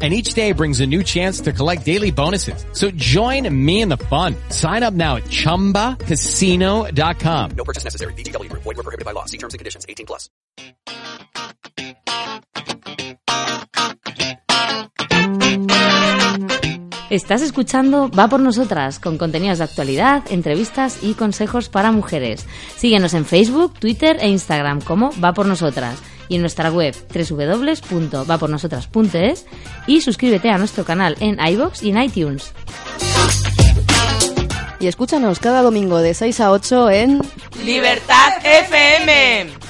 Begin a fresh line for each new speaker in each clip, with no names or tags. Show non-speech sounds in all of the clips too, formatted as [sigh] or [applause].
And each day brings a new chance to collect daily bonuses. So join me in the fun. Sign up now at ChumbaCasino.com.
No purchase necessary. VGW Group. Void were prohibited by law. See terms and conditions. 18 plus.
Estás escuchando Va por nosotras, con contenidos de actualidad, entrevistas y consejos para mujeres. Síguenos en Facebook, Twitter e Instagram como Va por nosotras y en nuestra web www.vapornosotras.es y suscríbete a nuestro canal en iBox y en iTunes.
Y escúchanos cada domingo de 6 a 8 en
Libertad FM.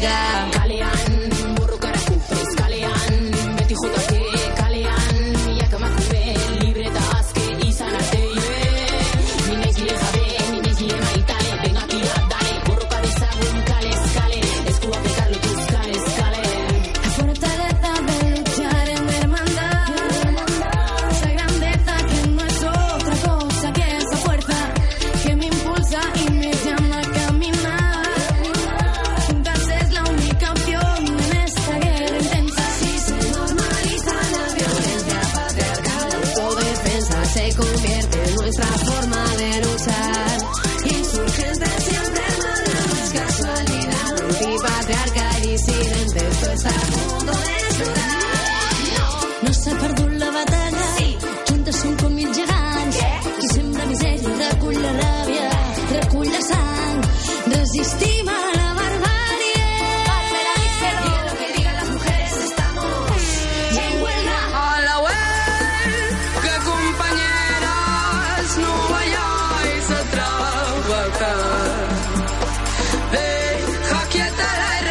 Nuestra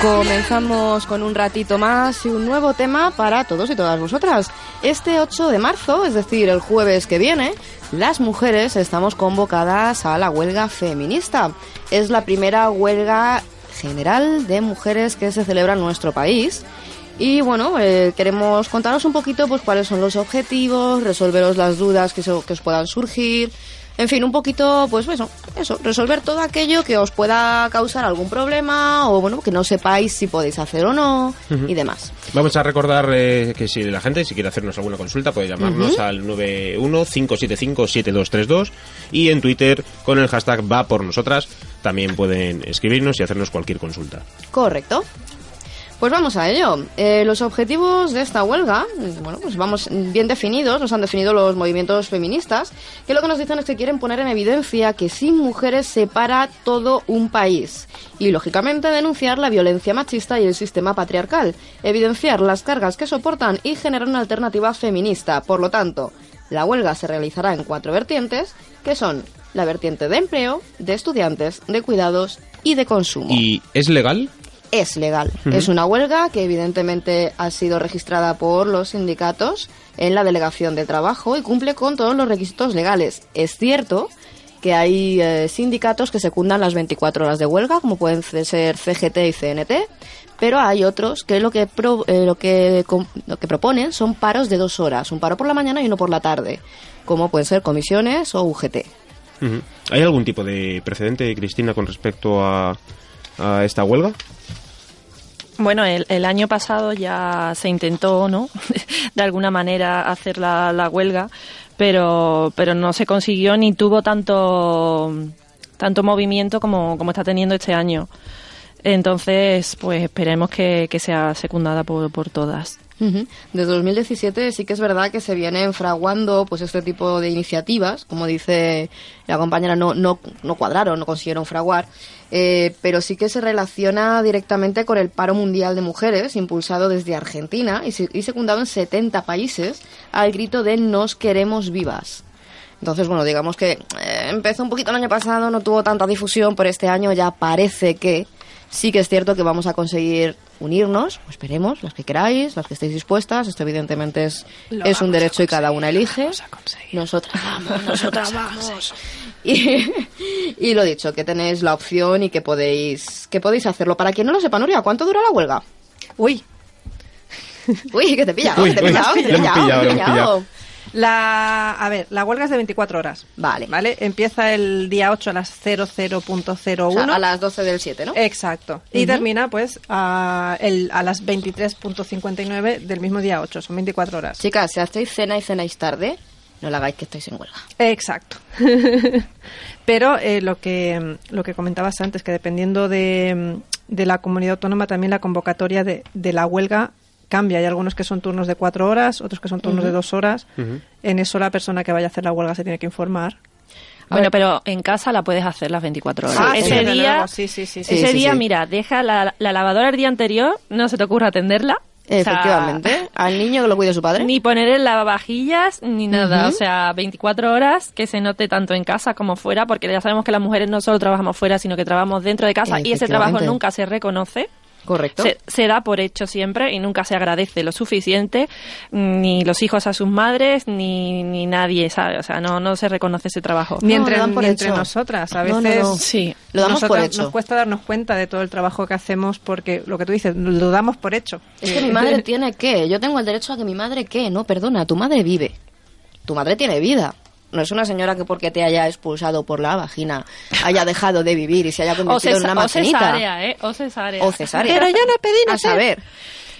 Comenzamos con un ratito más y un nuevo tema para todos y todas vosotras. Este 8 de marzo, es decir, el jueves que viene, las mujeres estamos convocadas a la huelga feminista. Es la primera huelga general de mujeres que se celebra en nuestro país. Y bueno, eh, queremos contaros un poquito pues cuáles son los objetivos, resolveros las dudas que, que os puedan surgir. En fin, un poquito, pues eso, eso, resolver todo aquello que os pueda causar algún problema o bueno, que no sepáis si podéis hacer o no y demás.
Vamos a recordar eh, que si la gente, si quiere hacernos alguna consulta, puede llamarnos al 915757232 y en Twitter con el hashtag va por nosotras también pueden escribirnos y hacernos cualquier consulta.
Correcto. Pues vamos a ello. Eh, los objetivos de esta huelga, bueno, pues vamos bien definidos, los han definido los movimientos feministas, que lo que nos dicen es que quieren poner en evidencia que sin mujeres se para todo un país. Y lógicamente denunciar la violencia machista y el sistema patriarcal, evidenciar las cargas que soportan y generar una alternativa feminista. Por lo tanto, la huelga se realizará en cuatro vertientes, que son la vertiente de empleo, de estudiantes, de cuidados y de consumo
¿Y es legal?
Es legal. Es una huelga que evidentemente ha sido registrada por los sindicatos en la delegación de trabajo y cumple con todos los requisitos legales. Es cierto que hay eh, sindicatos que secundan las 24 horas de huelga, como pueden ser CGT y CNT, pero hay otros que lo que pro- eh, lo que lo que proponen son paros de dos horas, un paro por la mañana y uno por la tarde, como pueden ser comisiones o UGT.
¿Hay algún tipo de precedente, Cristina, con respecto a, a esta huelga?
Bueno, el, el año pasado ya se intentó, ¿no? [laughs] de alguna manera hacer la, la huelga, pero, pero no se consiguió ni tuvo tanto, tanto movimiento como, como está teniendo este año. Entonces, pues esperemos que, que sea secundada por, por todas.
Desde 2017 sí que es verdad que se vienen fraguando pues este tipo de iniciativas, como dice la compañera, no, no, no cuadraron, no consiguieron fraguar, eh, pero sí que se relaciona directamente con el paro mundial de mujeres, impulsado desde Argentina y, y secundado en 70 países al grito de nos queremos vivas. Entonces, bueno, digamos que eh, empezó un poquito el año pasado, no tuvo tanta difusión, pero este año ya parece que sí que es cierto que vamos a conseguir unirnos, esperemos, las que queráis, las que estéis dispuestas. Esto evidentemente es,
Lo
es un derecho y cada una elige.
vamos a conseguir.
Nosotras vamos, nosotras vamos. [laughs] Y, y lo dicho, que tenéis la opción y que podéis, que podéis hacerlo. Para quien no lo sepa, Nuria, ¿cuánto dura la huelga?
Uy,
Uy, que te he pillado,
Uy,
que te pillado, que te he
la, a ver, la huelga es de 24 horas.
Vale.
¿Vale? Empieza el día 8 a las 00.01.
O sea, a las 12 del 7, ¿no?
Exacto. Y termina pues a, el, a las 23.59 del mismo día 8. Son 24 horas.
Chicas, si hacéis cena y cenáis tarde, no la hagáis que estáis en huelga.
Exacto. [laughs] Pero eh, lo que lo que comentabas antes, que dependiendo de, de la comunidad autónoma, también la convocatoria de, de la huelga cambia. Hay algunos que son turnos de cuatro horas, otros que son turnos de dos horas. En eso la persona que vaya a hacer la huelga se tiene que informar.
Bueno, pero en casa la puedes hacer las 24 horas.
Ah, sí,
ese
desde
día,
sí, sí, sí, sí.
ese
Sí, sí,
día
sí.
mira, deja la, la lavadora el día anterior, no se te ocurra atenderla. O sea,
Efectivamente. Al niño que lo cuide su padre.
Ni poner el lavavajillas ni nada. O sea, 24 horas que se note tanto en casa como fuera, porque ya sabemos que las mujeres no solo trabajamos fuera, sino que trabajamos dentro de casa y ese trabajo nunca se reconoce.
Correcto.
Se, se da por hecho siempre y nunca se agradece lo suficiente, ni los hijos a sus madres, ni, ni nadie, ¿sabe? O sea, no, no se reconoce ese trabajo.
Ni entre,
por
ni entre nosotras. A veces
no, no.
Sí.
Lo damos por hecho.
nos cuesta darnos cuenta de todo el trabajo que hacemos porque lo que tú dices, lo damos por hecho.
Es que mi madre tiene que. Yo tengo el derecho a que mi madre que. No, perdona, tu madre vive. Tu madre tiene vida. No es una señora que porque te haya expulsado por la vagina haya dejado de vivir y se haya
O,
convertido en una
o
maquinita.
cesárea, ¿eh? O cesárea.
O cesárea.
Pero yo no pedí
A saber.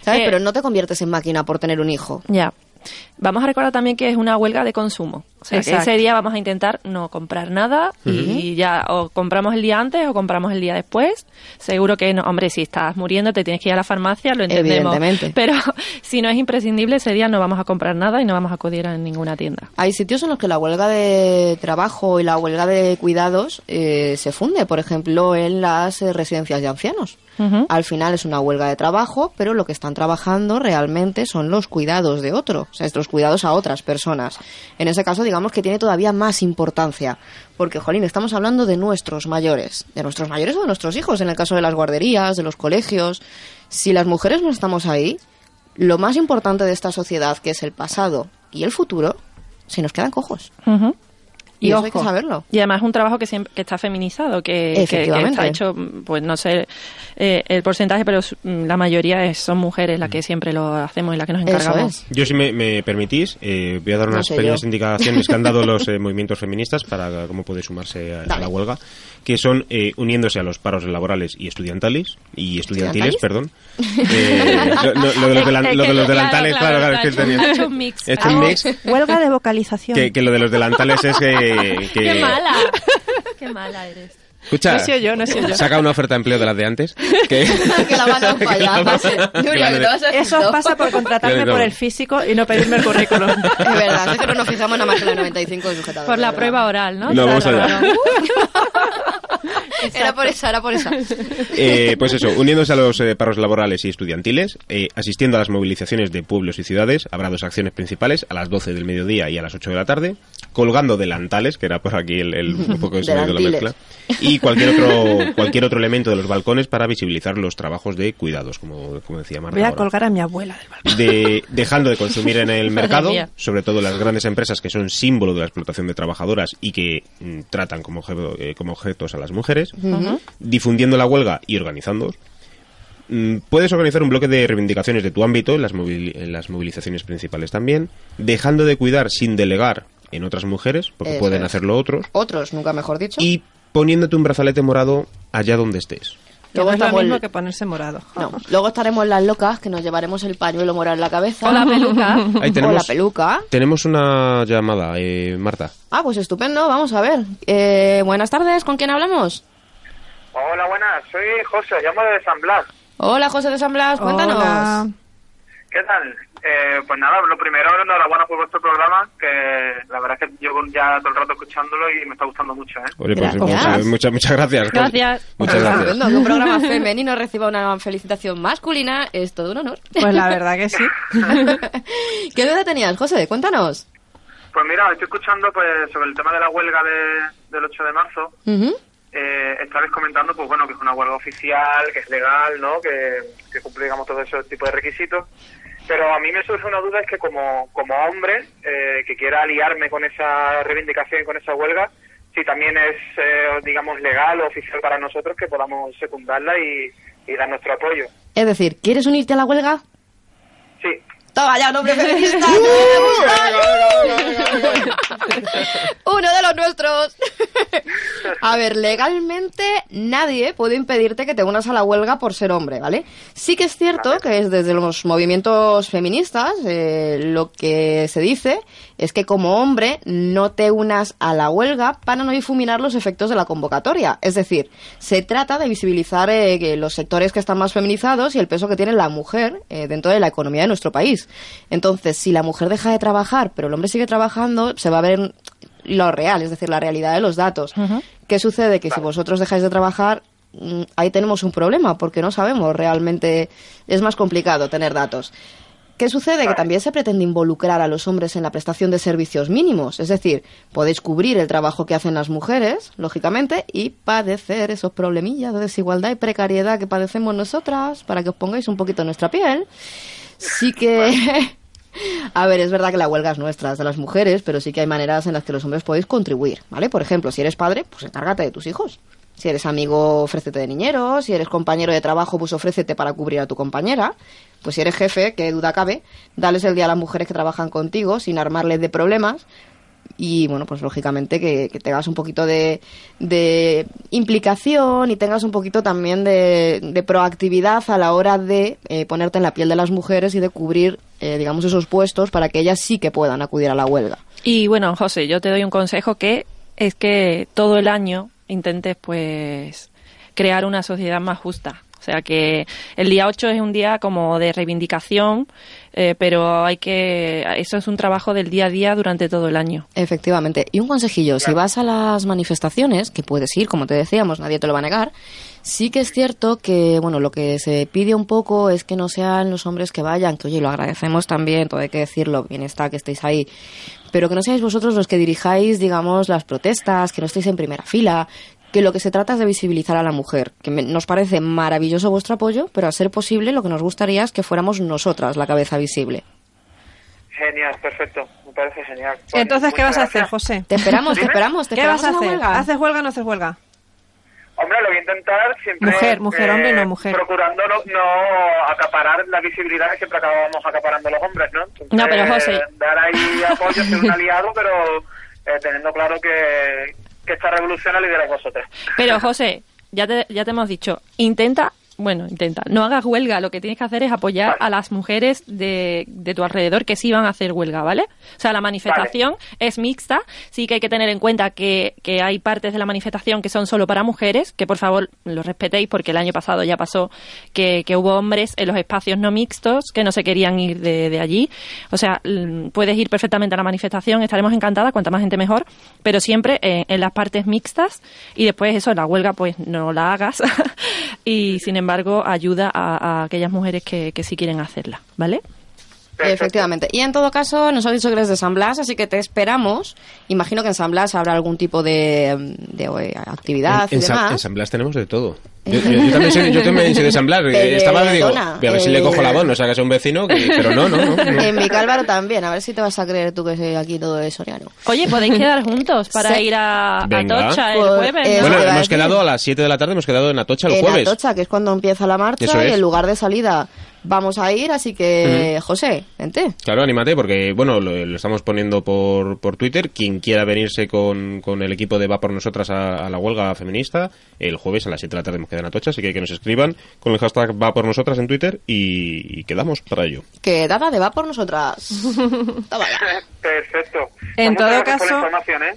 ¿Sabes?
Eh,
Pero no te conviertes en máquina por tener un hijo.
Ya. Vamos a recordar también que es una huelga de consumo. O sea, que
Exacto.
ese día vamos a intentar no comprar nada y ya o compramos el día antes o compramos el día después. Seguro que no. Hombre, si estás muriendo te tienes que ir a la farmacia, lo entendemos.
Evidentemente. [laughs]
Pero si no es imprescindible, ese día no vamos a comprar nada y no vamos a acudir a ninguna tienda.
Hay sitios en los que la huelga de trabajo y la huelga de cuidados eh, se funde, por ejemplo, en las eh, residencias de ancianos. Al final es una huelga de trabajo, pero lo que están trabajando realmente son los cuidados de otro, o sea, los cuidados a otras personas. En ese caso, digamos que tiene todavía más importancia, porque, jolín, estamos hablando de nuestros mayores, de nuestros mayores o de nuestros hijos, en el caso de las guarderías, de los colegios. Si las mujeres no estamos ahí, lo más importante de esta sociedad, que es el pasado y el futuro, se nos quedan cojos. Y eso hay que saberlo.
Y además es un trabajo que siempre que está feminizado, que, que- que,
Efectivamente.
está hecho, pues no sé eh, el porcentaje, pero s- la mayoría es- son mujeres las que siempre lo hacemos y las que nos encargamos.
es.
Yo, si me, me permitís, eh, voy a dar
No
unas
sé
pequeñas
yo.
indicaciones que han dado [laughs] los eh, movimientos feministas para cómo puede sumarse a, la huelga, que son eh, uniéndose a los paros laborales y estudiantales, y estudiantiles, perdón. [laughs] Lo, de los, delan-
Es que-
lo de los
claro,
delantales, claro, claro, es
un mix.
he hecho un mix,
Huelga de vocalización.
que, que lo de los delantales es que... que-
¡Qué mala! ¡Qué mala eres!
Escucha,
No he sido yo, no sido yo.
saca una oferta de empleo de las de antes. Que, [laughs]
que la van a [laughs]
que la
fallar.
Eso pasa por contratarme por el físico y no pedirme el currículum. [laughs]
Es verdad, es que no nos fijamos nada más que en la 95 de sujetador.
Por la prueba oral, ¿no?
No, vamos allá.
Era por esa, era por esa. [laughs]
Eh, pues eso, uniéndose a los eh, paros laborales y estudiantiles, eh, asistiendo a las movilizaciones de pueblos y ciudades, habrá dos acciones principales, a las 12 del mediodía y a las 8 de la tarde, colgando delantales, que era por aquí el, el un poco que se me la mezcla, y cualquier otro, cualquier otro elemento de los balcones para visibilizar los trabajos de cuidados, como, como decía Marta.
Voy a
ahora.
colgar a mi abuela del balcón.
de dejando de consumir en el mercado, sobre todo las grandes empresas que son símbolo de la explotación de trabajadoras y que mm, tratan como, eh, como objetos a las mujeres, difundiendo la huelga y organizando. Mm, Puedes organizar un bloque de reivindicaciones de tu ámbito, en las, en las movilizaciones principales también, dejando de cuidar sin delegar en otras mujeres, porque
Eso
pueden
es.
hacerlo otros,
Otros, nunca mejor dicho.
y poniéndote un brazalete morado allá donde estés.
Luego
no es lo mismo
el-
que ponerse morado.
No, luego estaremos las locas que nos llevaremos el pañuelo morado en la cabeza.
O la peluca. [laughs]
Ahí
O
tenemos,
la peluca.
tenemos una llamada, eh, Marta.
Ah, pues estupendo, vamos a ver. Eh, buenas tardes, ¿con quién hablamos?
Hola, buenas. Soy José, llamo de San Blas.
Hola, José de San Blas, cuéntanos.
Hola.
¿Qué tal? Eh, pues nada, lo primero, enhorabuena por vuestro programa, que la verdad es que llevo ya todo el rato escuchándolo y me está gustando mucho, ¿eh?
Oye, pues,
Gracias.
muchas, muchas, muchas gracias.
Gracias.
Muchas gracias.
Que un programa femenino reciba una felicitación masculina es todo un honor.
Pues la verdad que sí. [laughs]
¿Qué duda tenías, José? Cuéntanos.
Pues mira, estoy escuchando pues sobre el tema de la huelga de- del 8 de marzo.
Ujú.
Eh, estabais comentando, pues bueno, que es una huelga oficial, que es legal, ¿no? Que, que cumple, digamos, todo ese tipo de requisitos. Pero a mí me surge una duda, es que como, como hombre eh, que quiera aliarme con esa reivindicación y con esa huelga, si también es, eh, digamos, legal o oficial para nosotros que podamos secundarla y, y dar nuestro apoyo.
Es decir, ¿quieres unirte a la huelga?
Sí,
Toma ya un hombre feminista. [laughs] Uno de los nuestros. A ver, legalmente nadie puede impedirte que te unas a la huelga por ser hombre, ¿vale? Sí que es cierto que es desde los movimientos feministas eh, lo que se dice es que como hombre no te unas a la huelga para no difuminar los efectos de la convocatoria. Es decir, se trata de visibilizar eh, que los sectores que están más feminizados y el peso que tiene la mujer eh, dentro de la economía de nuestro país. Entonces, si la mujer deja de trabajar, pero el hombre sigue trabajando, se va a ver lo real, es decir, la realidad de los datos. ¿Qué sucede? Que si vosotros dejáis de trabajar, mm, ahí tenemos un problema, porque no sabemos realmente, es más complicado tener datos. ¿Qué sucede? Que también se pretende involucrar a los hombres en la prestación de servicios mínimos. Es decir, podéis cubrir el trabajo que hacen las mujeres, lógicamente, y padecer esos problemillas de desigualdad y precariedad que padecemos nosotras, para que os pongáis un poquito en nuestra piel. Sí que... [laughs] A ver, es verdad que la huelga es nuestra, es de las mujeres, pero sí que hay maneras en las que los hombres podéis contribuir, ¿vale? Por ejemplo, si eres padre, pues encárgate de tus hijos. Si eres amigo, ofrécete de niñero. Si eres compañero de trabajo, pues ofrécete para cubrir a tu compañera. Pues si eres jefe, qué duda cabe, dales el día a las mujeres que trabajan contigo sin armarles de problemas. Y bueno, pues lógicamente que, que tengas un poquito de, de implicación y tengas un poquito también de, de proactividad a la hora de eh, ponerte en la piel de las mujeres y de cubrir, eh, digamos, esos puestos para que ellas sí que puedan acudir a la huelga.
Y bueno, José, yo te doy un consejo que es que todo el año intentes pues crear una sociedad más justa. O sea que el día 8 es un día como de reivindicación, eh, pero hay que eso es un trabajo del día a día durante todo el año.
Efectivamente. Y un consejillo, si vas a las manifestaciones, que puedes ir, como te decíamos, nadie te lo va a negar, sí que es cierto que, bueno, lo que se pide un poco es que no sean los hombres que vayan, que oye, lo agradecemos también, todo hay que decirlo, bien está que estéis ahí, pero que no seáis vosotros los que dirijáis, digamos, las protestas, que no estéis en primera fila, que lo que se trata es de visibilizar a la mujer, que me- nos parece maravilloso vuestro apoyo, pero a ser posible lo que nos gustaría es que fuéramos nosotras la cabeza visible.
genial, perfecto, me parece genial. Vale,
Entonces, ¿qué vas a hacer. José?
Te esperamos, te esperamos, te
¿Qué vas a hacer?
huelga.
¿Haces huelga o no haces huelga?
Hombre, lo voy a intentar siempre.
Mujer, mujer, hombre, no, mujer.
Procurando no, no acaparar la visibilidad que siempre acabamos acaparando los hombres, ¿no? Entonces,
No, pero, José.
Dar ahí apoyo, ser un aliado, pero eh, teniendo claro que, que esta revolución la lideráis vosotros.
Pero José, ya te, ya te hemos dicho, intenta, bueno, intenta, no hagas huelga, lo que tienes que hacer es apoyar a las mujeres de, de tu alrededor que sí van a hacer huelga, ¿vale? O sea, la manifestación es mixta, sí que hay que tener en cuenta que, que hay partes de la manifestación que son solo para mujeres, que por favor lo respetéis porque el año pasado ya pasó que, que hubo hombres en los espacios no mixtos que no se querían ir de, de allí. O sea, mm, puedes ir perfectamente a la manifestación, estaremos encantadas, cuanta más gente mejor, pero siempre eh, en las partes mixtas. Y después eso, la huelga pues no la hagas. [laughs] Y sin embargo ayuda a, a aquellas mujeres que, que sí quieren hacerla, ¿vale?
Efectivamente. Y en todo caso, nos has dicho que eres de San Blas, así que te esperamos. Imagino que en San Blas habrá algún tipo de, de, eh, actividad
En,
y
en San-
demás.
en San Blas tenemos de todo. Yo, yo- yo también soy, yo también soy de San Blas. [laughs]
De
digo, voy a ver si le
eh,
cojo la voz, no sea que sea un vecino, que- pero no, no, no. no. [laughs]
En Vicálvaro también, a ver si te vas a creer tú que soy aquí todo de Soriano.
Oye, podéis quedar juntos para
Sí.
ir a, a
Venga.
Tocha el
Pues,
jueves,
eh,
¿no?
Bueno,
te iba a
hemos
decir.
quedado a las 7 de la tarde, hemos quedado en Atocha el
en
jueves.
Atocha, que es cuando empieza la marcha
Eso
y
es.
el lugar de salida vamos a ir, así que, José, vente.
Claro, anímate, porque bueno, lo, lo estamos poniendo por, por Twitter. Quien quiera venirse con, con el equipo de Va por Nosotras a, a la huelga feminista, el jueves a las 7 de la tarde hemos quedado en Atocha, así que que nos escriban con el hashtag Va por Nosotras en Twitter y, y quedamos para ello.
Que dada de va por nosotras. [laughs]
Perfecto.
En
Pues
todo caso-
¿eh?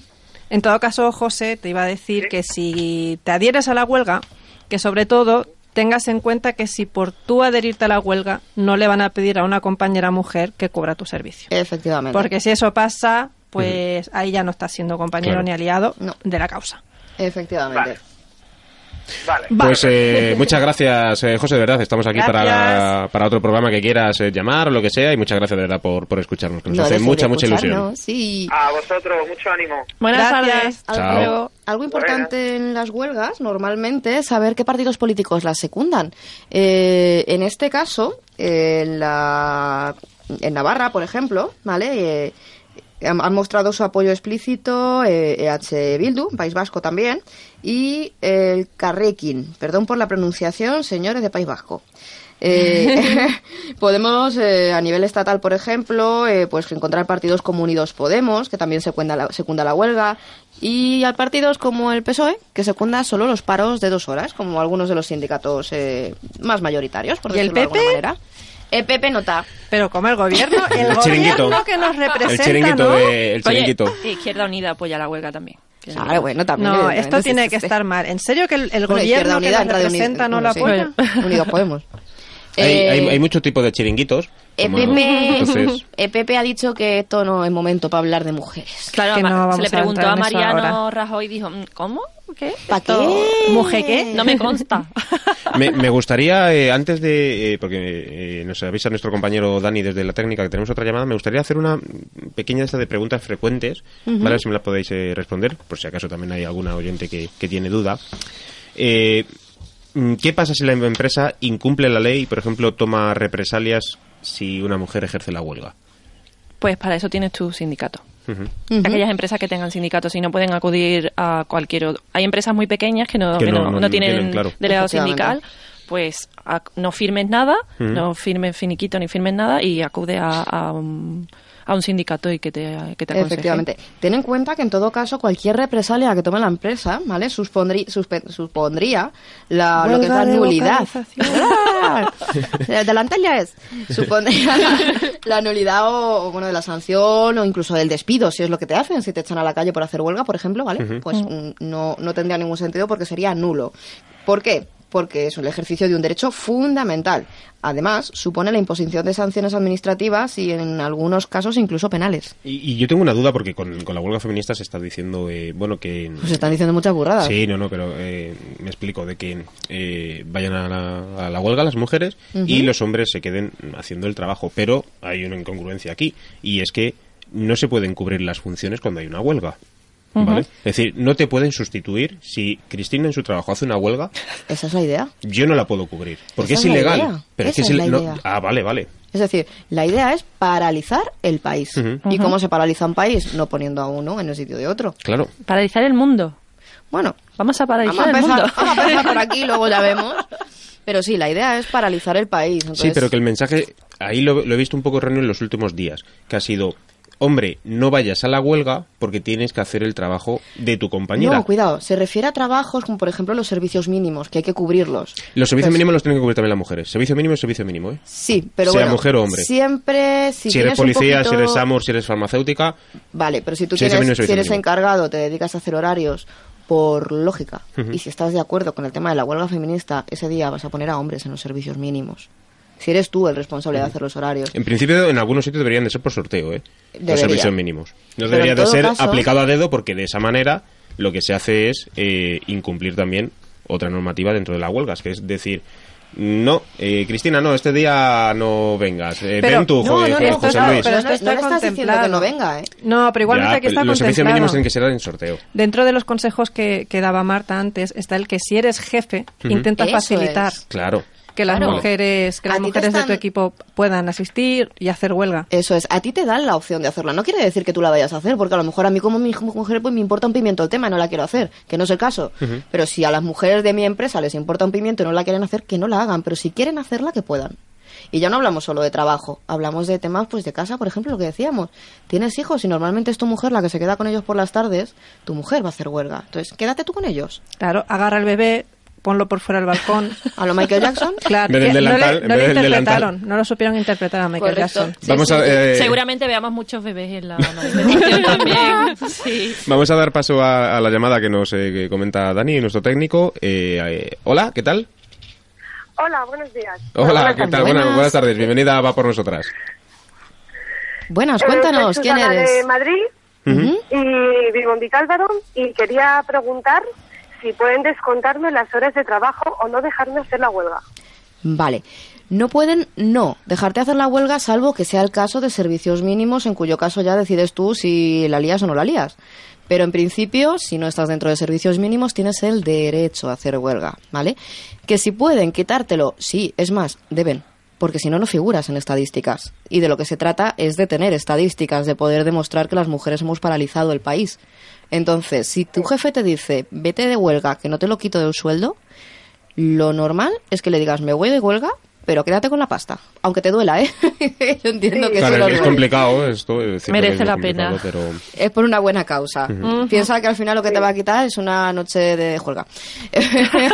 En todo caso, José, te iba a decir que si te adhieres a la huelga, que sobre todo tengas en cuenta que si por tú adherirte a la huelga, no le van a pedir a una compañera mujer que cubra tu servicio.
Efectivamente.
Porque si eso pasa, pues ahí ya no estás siendo compañero
Claro.
ni aliado
No.
de la causa.
Efectivamente.
Vale.
Pues eh, muchas gracias, eh, José, de verdad. Estamos aquí para,
Gracias.
para otro programa que quieras eh, llamar o lo que sea. Y muchas gracias, de verdad, por, por escucharnos. Que nos
No
hace mucha, mucha ilusión.
Sí.
A vosotros, mucho ánimo.
Buenas
Gracias.
tardes.
Chao.
Algo importante en las huelgas, normalmente, es saber qué partidos políticos las secundan. Eh, en este caso, eh, en, la, en Navarra, por ejemplo, ¿vale? Eh, han, mostrado su apoyo explícito eh, EH Bildu, País Vasco también, y el Carrequín, perdón por la pronunciación, señores de País Vasco. Eh, [laughs] [laughs] podemos, eh, a nivel estatal, por ejemplo, eh, pues encontrar partidos como Unidos Podemos, que también secunda la, secunda la huelga, y a partidos como el PSOE, que secunda solo los paros de dos horas, como algunos de los sindicatos eh, más mayoritarios, por
¿Y el
decirlo de alguna
PP?
manera. El PP nota.
Pero como el gobierno, [laughs] el,
El chiringuito.
gobierno que nos
El
representa,
chiringuito,
¿no?
de- el chiringuito.
Oye, Izquierda Unida apoya la huelga también.
Claro, bueno, también.
No, esto tiene que estar mal. ¿En serio que el, el
Bueno,
gobierno que nos representa no lo
bueno, sí.
apoya? [laughs]
Unidos Podemos.
Hay,
Eh,
hay, hay mucho tipo de chiringuitos. como-
EPP,
entonces, [laughs]
EPP ha dicho que esto no es momento para hablar de mujeres.
Claro,
Que no
se le
a
preguntó a
eso
Mariano. Rajoy y dijo, "Mm, ¿cómo? ¿Qué?
¿Pa
Esto-
qué?
¿Mujer qué? No me consta. [laughs]
me, me gustaría, eh, antes de. eh, porque eh, nos avisa nuestro compañero Dani desde la técnica que tenemos otra llamada, me gustaría hacer una pequeña lista de preguntas frecuentes, ¿vale? A ver Si me las podéis eh, responder, por si acaso también hay alguna oyente que, que tiene duda. Eh, ¿Qué pasa si la empresa incumple la ley y, por ejemplo, toma represalias si una mujer ejerce la huelga?
Pues para eso tienes tu sindicato.
Ujú.
Aquellas empresas que tengan sindicatos y no pueden acudir a cualquier otro. Hay empresas muy pequeñas que no,
Que
que
no-
no,
no
no tienen
tienen, claro.
delegado sindical. Pues no firmes nada, no firmes finiquito ni firmes nada y acude a, a un, a un sindicato y que te, que te aconseje.
Efectivamente. Ten en cuenta que en todo caso cualquier represalia que tome la empresa, ¿vale? Suspondrí- suspe- supondría la, lo que es la nulidad.
vocalización.
Eh, [laughs] Delante ya es. Supondría la, la nulidad o, o, bueno, de la sanción o incluso del despido, si es lo que te hacen, si te echan a la calle por hacer huelga, por ejemplo, ¿vale? Pues no, no tendría ningún sentido porque sería nulo. ¿Por qué? Porque es el ejercicio de un derecho fundamental. Además, supone la imposición de sanciones administrativas y en algunos casos incluso penales.
Y, y yo tengo una duda porque con, con la huelga feminista se está diciendo, eh, bueno, que...
Pues están diciendo muchas burradas.
Sí, no, no, pero eh, me explico, de que eh, vayan a la, a la huelga las mujeres y los hombres se queden haciendo el trabajo. Pero hay una incongruencia aquí y es que no se pueden cubrir las funciones cuando hay una huelga. ¿Vale? Es decir, no te pueden sustituir si Cristina en su trabajo hace una huelga,
Esa es la idea.
yo no la puedo cubrir, porque
Esa
es
es la
ilegal.
idea.
Pero es
Esa
que es
es la
no-
idea.
Ah, vale, vale.
Es decir, la idea es paralizar el país. ¿Y cómo se paraliza un país? No poniendo a uno en el sitio de otro.
Claro.
Paralizar el mundo.
Bueno,
Vamos a
vamos
paralizar el mundo.
vamos a empezar por aquí, luego ya [laughs] vemos. Pero sí, la idea es paralizar el país.
Sí, pero que el mensaje, ahí lo, lo he visto un poco erróneo en los últimos días, que ha sido, hombre, no vayas a la huelga porque tienes que hacer el trabajo de tu compañera.
No, cuidado, se refiere a trabajos como por ejemplo los servicios mínimos, que hay que cubrirlos.
Los servicios
Pues-
mínimos los tienen que cubrir también las mujeres. Servicio mínimo es servicio mínimo, ¿eh?
Sí, pero
Sea
bueno,
mujer o hombre.
Siempre, si,
Si, eres
un
policía,
poquito-
si eres AMOR, si eres farmacéutica,
Vale, pero si tú
mínimo,
tienes, si eres
mínimo.
encargado, te dedicas a hacer horarios por lógica, y si estás de acuerdo con el tema de la huelga feminista, ese día vas a poner a hombres en los servicios mínimos. Si eres tú el responsable de hacer los horarios.
en principio en algunos sitios deberían de ser por sorteo, ¿eh? Los
Debería.
servicios mínimos. No
Pero
debería de ser
caso-
aplicado a dedo porque de esa manera lo que se hace es eh, incumplir también otra normativa dentro de la huelga, que es decir, no, eh, Cristina, no, este día no vengas. Eh,
Pero-
ven tú,
No, no, no,
José Luis.
pero
no, no
está
le estás diciendo que
contemplado.
no venga, ¿eh?
No, pero igualmente
Ya,
aquí está
pero los servicios mínimos tienen que ser en sorteo.
Dentro de los consejos que, que daba Marta antes está el que si eres jefe, intenta
Eso
facilitar
es.
Claro.
Que las
Claro.
mujeres, que las mujeres de tu equipo puedan asistir y hacer huelga.
Eso es, a ti te dan la opción de hacerla. No quiere decir que tú la vayas a hacer, porque a lo mejor a mí como mi mujer pues me importa un pimiento el tema y no la quiero hacer, que no es el caso. Pero si a las mujeres de mi empresa les importa un pimiento y no la quieren hacer, que no la hagan, pero si quieren hacerla, que puedan. Y ya no hablamos solo de trabajo, hablamos de temas pues de casa, por ejemplo, lo que decíamos. Tienes hijos y normalmente es tu mujer la que se queda con ellos por las tardes, tu mujer va a hacer huelga. Entonces, quédate tú con ellos.
Claro, agarra al bebé, ponlo por fuera del balcón. [laughs]
A lo Michael Jackson.
Claro,
En vez del
que no
delantal,
le, no
vez
le
delantal.
interpretaron, no lo supieron interpretar a Michael
Correcto.
Jackson.
Sí,
Vamos
sí,
a, eh,
Seguramente veamos muchos bebés en la [laughs] manifestación también. Sí.
Vamos a dar paso a, a la llamada que nos eh, que comenta Dani, nuestro técnico. Eh, eh, hola, ¿qué tal?
Hola, buenos días.
Hola, ¿qué tal? Buenas,
Buenas.
tardes. Bienvenida Va por nosotras.
Buenas,
Eh,
cuéntanos,
soy
¿quién eres?
de Madrid y vivo en Vicálvaro y quería preguntar si pueden descontarme las horas de trabajo o no dejarme hacer la huelga.
Vale. No pueden, no, dejarte hacer la huelga salvo que sea el caso de servicios mínimos, en cuyo caso ya decides tú si la lías o no la lías. Pero en principio, si no estás dentro de servicios mínimos, tienes el derecho a hacer huelga, ¿vale? Que si pueden quitártelo, sí, es más, deben, porque si no, no figuras en estadísticas. Y de lo que se trata es de tener estadísticas, de poder demostrar que las mujeres hemos paralizado el país. Entonces, si tu jefe te dice, vete de huelga, que no te lo quito del sueldo, lo normal es que le digas, me voy de huelga, pero quédate con la pasta. Aunque te duela, ¿eh? [laughs] Yo entiendo que
Claro,
eso
es
lo-
complicado esto. es
Merece
es
la
complicado,
pena.
Pero...
Es por una buena causa. Piensa que al final lo que te va a quitar es una noche de juerga. [laughs]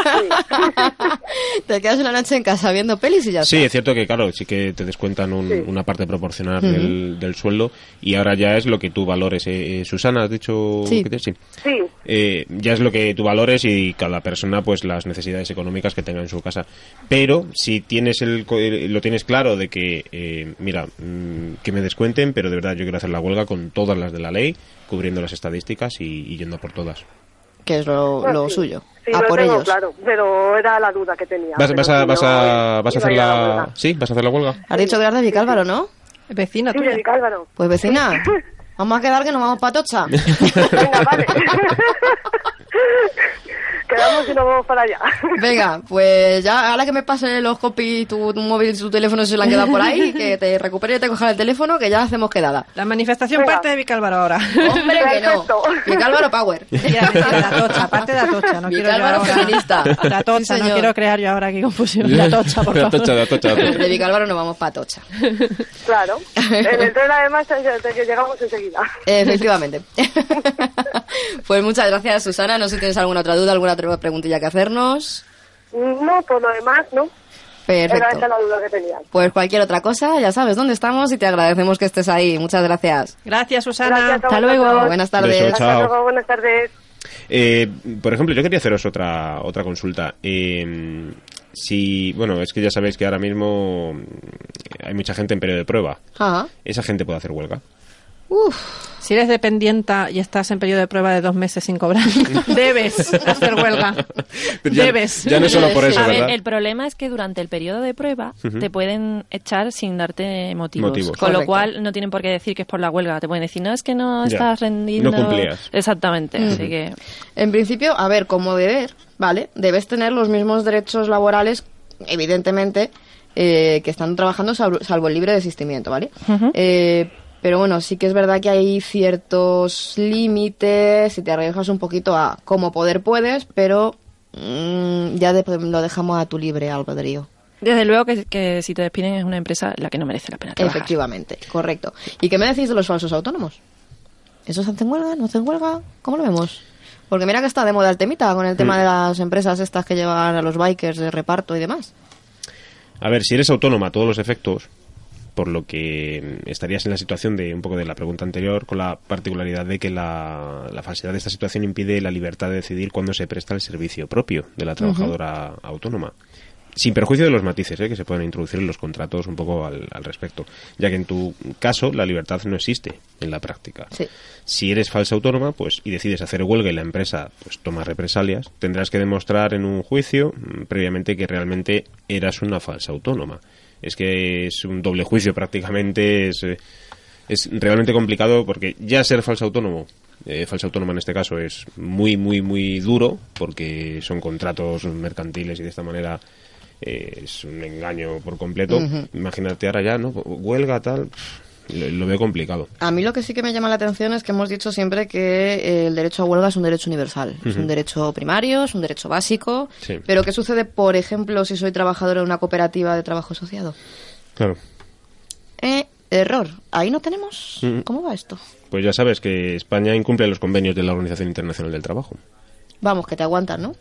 te quedas una noche en casa viendo pelis y ya
Sí,
está.
es cierto que, claro, sí que te descuentan un- una parte proporcional del, del sueldo y ahora ya es lo que tú valores. Eh, eh, Susana, ¿has dicho
Sí.
que te- sí?
Sí,
Eh, ya es lo que tú valores y cada persona pues las necesidades económicas que tenga en su casa. Pero si tienes el, co- eh, lo tienes claro de que, eh, mira, mm, que me descuenten, pero de verdad yo quiero hacer la huelga con todas las de la ley, cubriendo las estadísticas y, y yendo por todas.
Que es lo,
Pues
lo
sí.
suyo.
sí,
a
lo
por
tengo
ellos.
claro, pero era la duda que tenía.
¿Vas, vas a, vas a, vas a hacer la...
huelga.
¿Sí? ¿Vas a hacer la huelga?
Has dicho que eras de Vicálvaro, ¿no?
Vecina
Sí,
tuya.
de Vicálvaro.
Pues vecina, [laughs] vamos a quedar que nos vamos para Tocha.
Venga, vale. [laughs] Quedamos y nos vamos para allá. [laughs]
Venga, pues ya, ahora que me pase los copies, tu, tu móvil y tu teléfono se le han quedado por ahí, que te recupere y te coja el teléfono, que ya hacemos quedada.
La manifestación
Venga.
parte de Vicálvaro ahora.
Hombre, que no. Vicálvaro Power.
Ya, de la tocha, parte de la tocha. No quiero
Vicálvaro
ahora...
feminista.
La tocha,
Sí,
no quiero crear yo ahora aquí confusión. La tocha, por
La
favor.
tocha, la tocha, la tocha.
De Vicálvaro nos vamos para Tocha.
Claro. En el tren además llegamos enseguida.
Efectivamente. [laughs] pues muchas gracias, Susana. No sé si tienes alguna otra duda, alguna otra preguntilla que hacernos.
No, por lo demás, no. Era
Perfecto.
esa la duda que tenía.
Pues cualquier otra cosa, ya sabes dónde estamos y te agradecemos que estés ahí. Muchas gracias.
Gracias, Susana.
Gracias
Hasta luego. Buenas tardes.
Beso,
Hasta luego, buenas tardes.
Eh, por ejemplo, yo quería haceros otra otra consulta. Eh, si, bueno, es que ya sabéis que ahora mismo hay mucha gente en periodo de prueba.
Ajá.
¿Esa gente puede hacer huelga?
Si eres dependienta y estás en periodo de prueba de dos meses sin cobrar, [laughs] debes hacer huelga.
Ya-
Debes.
Ya no es solo por eso,
A ver,
¿verdad?
el problema es que durante el periodo de prueba te pueden echar sin darte motivos.
Motivos.
Con
Correcto.
lo cual no tienen por qué decir que es por la huelga. Te pueden decir, no, es que no
Ya.
estás rendiendo.
No cumplías.
Exactamente. Así que.
En principio, a ver, como deber, ¿vale? Debes tener los mismos derechos laborales, evidentemente, eh, que están trabajando salvo, salvo el libre desistimiento, ¿vale?
Ujú.
Eh, pero bueno, sí que es verdad que hay ciertos límites y te arriesgas un poquito a como poder puedes, pero mm, ya de- lo dejamos a tu libre albedrío.
Desde luego que, que si te despiden es una empresa la que no merece la pena trabajar.
Efectivamente, correcto. ¿Y qué me decís de los falsos autónomos? ¿Esos hacen huelga? ¿No hacen huelga? ¿Cómo lo vemos? Porque mira que está de moda el temita con el tema
Mm.
de las empresas estas que llevan a los bikers de reparto y demás.
A ver, si eres autónoma a todos los efectos, por lo que estarías en la situación de un poco de la pregunta anterior, con la particularidad de que la, la falsedad de esta situación impide la libertad de decidir cuándo se presta el servicio propio de la trabajadora autónoma. Sin perjuicio de los matices ¿eh? que se pueden introducir en los contratos un poco al, al respecto, ya que en tu caso la libertad no existe en la práctica.
Sí.
Si eres falsa autónoma pues y decides hacer huelga y la empresa pues toma represalias, tendrás que demostrar en un juicio mm, previamente que realmente eras una falsa autónoma. Es que es un doble juicio prácticamente, es, eh, es realmente complicado porque ya ser falso autónomo, eh, falsa autónoma en este caso, es muy, muy, muy duro porque son contratos mercantiles y de esta manera eh, es un engaño por completo. Imagínate ahora ya, ¿no? Huelga, tal, pff, lo, lo veo complicado.
A mí lo que sí que me llama la atención es que hemos dicho siempre que eh, el derecho a huelga es un derecho universal. Es un derecho primario, es un derecho básico.
Sí.
Pero ¿qué sucede, por ejemplo, si soy trabajadora de una cooperativa de trabajo asociado?
Claro.
Eh, error. Ahí no tenemos. ¿Cómo va esto?
Pues ya sabes que España incumple los convenios de la Organización Internacional del Trabajo.
Vamos, que te aguantan, ¿no?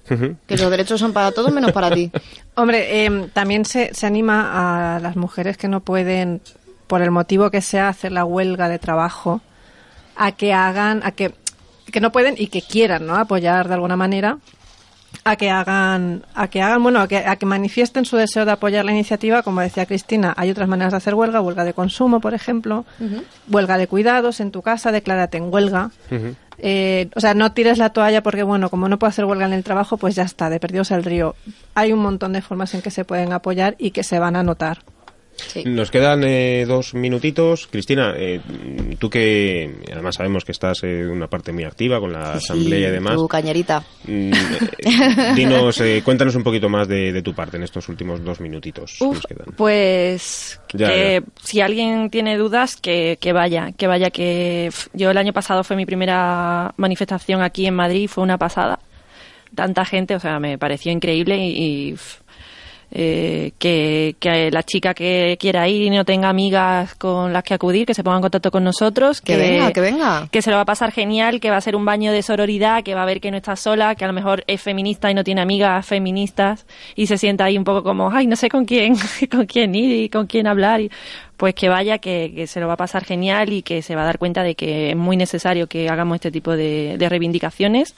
Que los derechos son para todos menos para ti. [laughs]
Hombre, eh, también se, se anima a las mujeres que no pueden, por el motivo que sea, hacer la huelga de trabajo, a que hagan, a que, que no pueden y que quieran, ¿no? Apoyar de alguna manera a que hagan, a que hagan, bueno, a que, a que manifiesten su deseo de apoyar la iniciativa. Como decía Cristina, hay otras maneras de hacer huelga, huelga de consumo, por ejemplo, huelga de cuidados en tu casa, declárate en huelga. Eh, o sea, no tires la toalla porque, bueno, como no puedo hacer huelga en el trabajo, pues ya está, de perdidos al río. Hay un montón de formas en que se pueden apoyar y que se van a notar.
Nos quedan eh, dos minutitos. Cristina, eh, tú que además sabemos que estás en una parte muy activa con la asamblea y demás.
Tu cañerita.
mm, eh, [laughs] dinos, eh, cuéntanos un poquito más de, de tu parte en estos últimos dos minutitos. que nos quedan.
pues
Ya,
que
ya.
si alguien tiene dudas, que, que vaya, que vaya, que yo el año pasado fue mi primera manifestación aquí en Madrid, fue una pasada. Tanta gente, o sea, me pareció increíble y, eh, que, que la chica que quiera ir y no tenga amigas con las que acudir, que se ponga en contacto con nosotros.
Que venga, que venga.
Que se lo va a pasar genial, que va a ser un baño de sororidad, que va a ver que no está sola, que a lo mejor es feminista y no tiene amigas feministas y se sienta ahí un poco como, ay, no sé con quién, [laughs] con quién ir y con quién hablar. Y, pues que vaya, que, que se lo va a pasar genial y que se va a dar cuenta de que es muy necesario que hagamos este tipo de, de reivindicaciones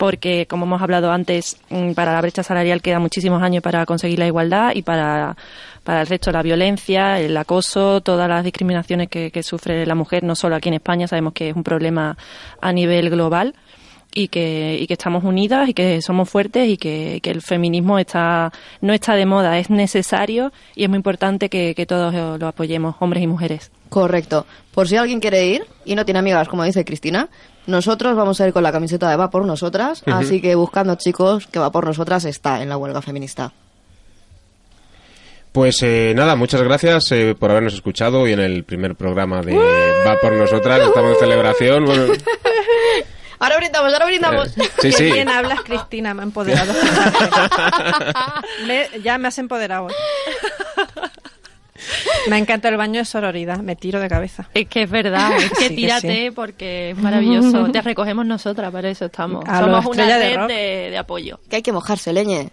porque, como hemos hablado antes, mm, para la brecha salarial queda muchísimos años para conseguir la igualdad y para, para el resto la violencia, el acoso, todas las discriminaciones que, que sufre la mujer, no solo aquí en España, sabemos que es un problema a nivel global y que, y que estamos unidas y que somos fuertes y que, que el feminismo está, no está de moda, es necesario y es muy importante que, que todos lo apoyemos, hombres y mujeres.
Correcto. Por si alguien quiere ir y no tiene amigas, como dice Cristina, nosotros vamos a ir con la camiseta de Va por Nosotras, así que buscando chicos que Va por Nosotras está en la huelga feminista.
Pues eh, nada, muchas gracias eh, por habernos escuchado hoy en el primer programa de Va por Nosotras. Estamos en celebración. Bueno, [laughs]
Ahora brindamos, ahora brindamos.
Eh, sí,
Qué
sí. [laughs]
bien hablas, Cristina, me ha empoderado. [laughs] Me- ya me has empoderado. Me encanta el baño de sororidad, me tiro de cabeza.
Es que es verdad, es que
Sí que
tírate
sí.
porque es maravilloso. [laughs] Te recogemos nosotras, para eso estamos.
A
Somos una
de
red de apoyo.
Que hay que mojarse, leñe.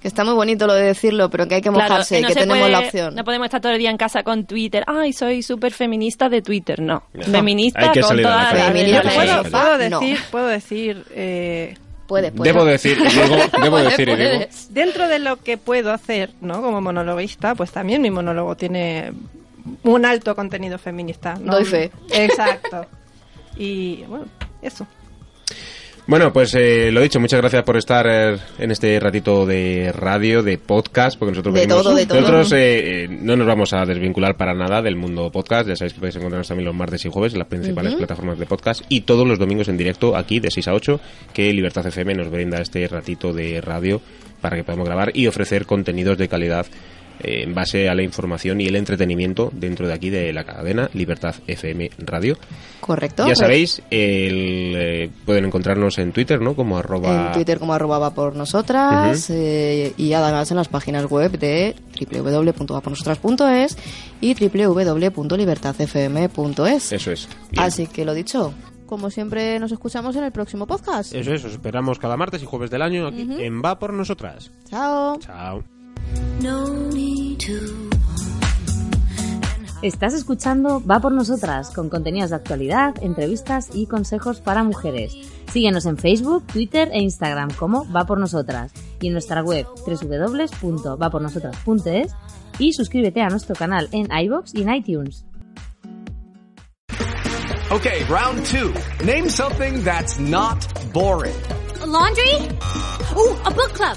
Que está muy bonito lo de decirlo, pero que hay que
Claro,
mojarse,
no
que
se
tenemos
puede-
la opción.
No podemos estar todo el día en casa con Twitter. Ay, soy súper feminista de Twitter. No.
No.
Feminista
Hay que
con toda la
Feminista
la-
¿Puedo, decir, puedo decir eh,
Puede, puede.
debo decir, [laughs] debo decir
puedes.
dentro de lo que puedo hacer, ¿no? Como monologuista, pues también mi monólogo tiene un alto contenido feminista. ¿no?
Doy fe.
Exacto. Y bueno, eso.
Bueno, pues eh, lo dicho, muchas gracias por estar eh, en este ratito de radio, de podcast, porque nosotros
De
venimos-
todo, de todo.
nosotros eh, eh, no nos vamos a desvincular para nada del mundo podcast. Ya sabéis que podéis encontrarnos también los martes y jueves en las principales plataformas de podcast y todos los domingos en directo aquí de 6 a 8 que Libertad FM nos brinda este ratito de radio para que podamos grabar y ofrecer contenidos de calidad eh, en base a la información y el entretenimiento dentro de aquí de la cadena Libertad FM Radio.
Correcto.
Ya sabéis, el, eh, pueden encontrarnos en Twitter, ¿no? Como arroba...
En Twitter como arroba va por nosotras eh, y además en las páginas web de www.vapornosotras.es y www.libertadfm.es.
Eso es. Bien.
Así que lo dicho, como siempre nos escuchamos en el próximo podcast.
Eso es, os esperamos cada martes y jueves del año aquí en Va por Nosotras.
Chao.
Chao.
No need to.
Estás escuchando Va por Nosotras, con contenidos de actualidad, entrevistas y consejos para mujeres. Síguenos en Facebook, Twitter e Instagram como Va por Nosotras y en nuestra web www.vapornosotras.es y suscríbete a nuestro canal en iBox y en iTunes.
Okay, round two. Name something that's not boring.
laundry? Ooh, a book club.